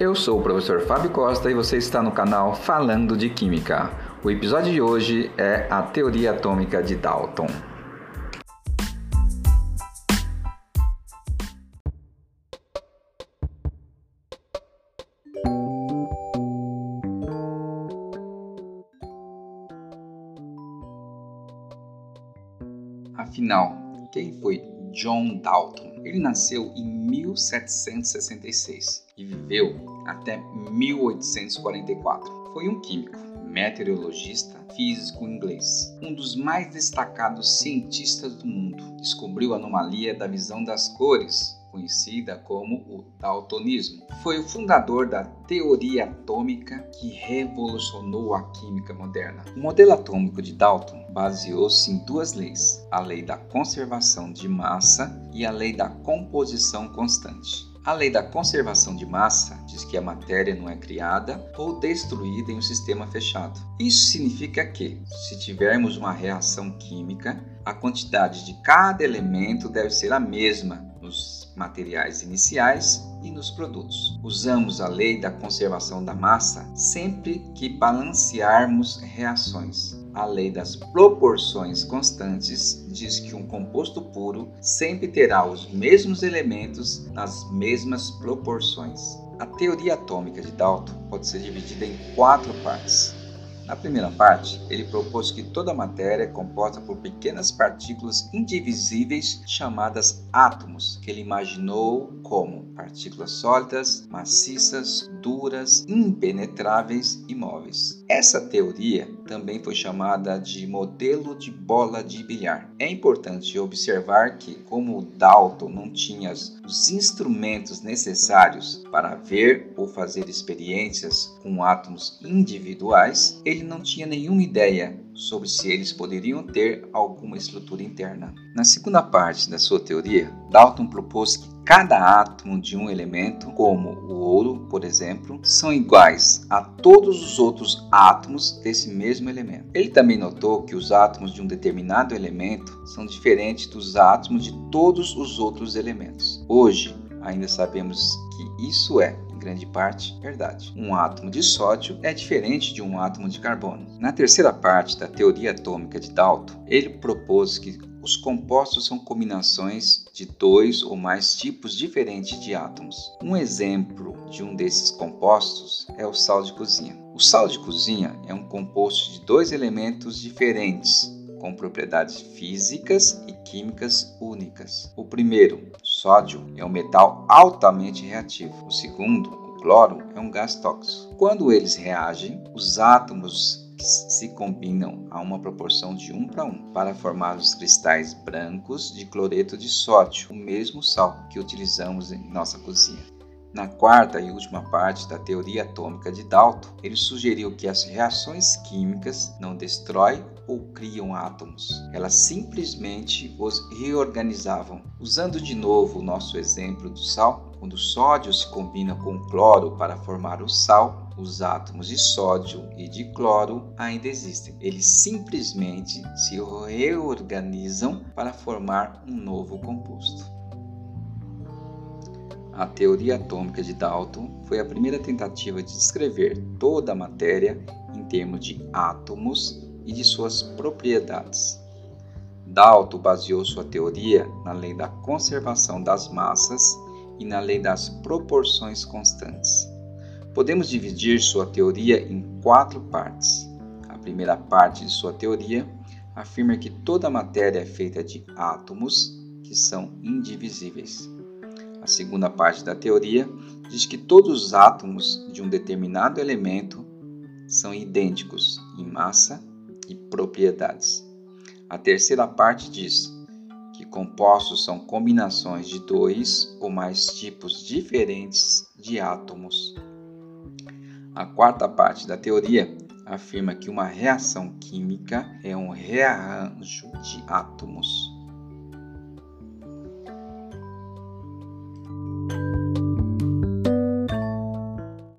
Eu sou o professor Fábio Costa e você está no canal Falando de Química. O episódio de hoje é a teoria atômica de Dalton. Afinal, quem foi John Dalton? Ele nasceu em 1766 e viveu até 1844. Foi um químico, meteorologista, físico inglês, um dos mais destacados cientistas do mundo. Descobriu a anomalia da visão das cores, conhecida como o daltonismo. Foi o fundador da teoria atômica que revolucionou a química moderna. O modelo atômico de Dalton baseou-se em duas leis: a lei da conservação de massa e a lei da composição constante. A lei da conservação de massa diz que a matéria não é criada ou destruída em um sistema fechado. Isso significa que, se tivermos uma reação química, a quantidade de cada elemento deve ser a mesma nos materiais iniciais e nos produtos. Usamos a lei da conservação da massa sempre que balancearmos reações. A lei das proporções constantes diz que um composto puro sempre terá os mesmos elementos nas mesmas proporções. A teoria atômica de Dalton pode ser dividida em quatro partes. Na primeira parte, ele propôs que toda matéria é composta por pequenas partículas indivisíveis chamadas átomos, que ele imaginou como partículas sólidas, maciças, duras, impenetráveis e móveis. Essa teoria também foi chamada de modelo de bola de bilhar. É importante observar que, como Dalton não tinha os instrumentos necessários para ver ou fazer experiências com átomos individuais, ele não tinha nenhuma ideia sobre se eles poderiam ter alguma estrutura interna. Na segunda parte da sua teoria, Dalton propôs que cada átomo de um elemento, como o ouro, por exemplo, são iguais a todos os outros átomos desse mesmo elemento. Ele também notou que os átomos de um determinado elemento são diferentes dos átomos de todos os outros elementos. Hoje, ainda sabemos que isso é grande parte, verdade. Um átomo de sódio é diferente de um átomo de carbono. Na terceira parte da teoria atômica de Dalton, ele propôs que os compostos são combinações de dois ou mais tipos diferentes de átomos. Um exemplo de um desses compostos é o sal de cozinha. O sal de cozinha é um composto de dois elementos diferentes, com propriedades físicas e químicas únicas. O primeiro, sódio, é um metal altamente reativo. O segundo, o cloro, é um gás tóxico. Quando eles reagem, os átomos se combinam a uma proporção de 1 para 1 para formar os cristais brancos de cloreto de sódio, o mesmo sal que utilizamos em nossa cozinha. Na quarta e última parte da teoria atômica de Dalton, ele sugeriu que as reações químicas não destroem ou criam átomos, elas simplesmente os reorganizavam. Usando de novo o nosso exemplo do sal, quando o sódio se combina com o cloro para formar o sal, os átomos de sódio e de cloro ainda existem. Eles simplesmente se reorganizam para formar um novo composto. A teoria atômica de Dalton foi a primeira tentativa de descrever toda a matéria em termos de átomos e de suas propriedades. Dalton baseou sua teoria na lei da conservação das massas e na lei das proporções constantes. Podemos dividir sua teoria em quatro partes. A primeira parte de sua teoria afirma que toda matéria é feita de átomos que são indivisíveis. A segunda parte da teoria diz que todos os átomos de um determinado elemento são idênticos em massa e propriedades. A terceira parte diz que compostos são combinações de dois ou mais tipos diferentes de átomos. A quarta parte da teoria afirma que uma reação química é um rearranjo de átomos.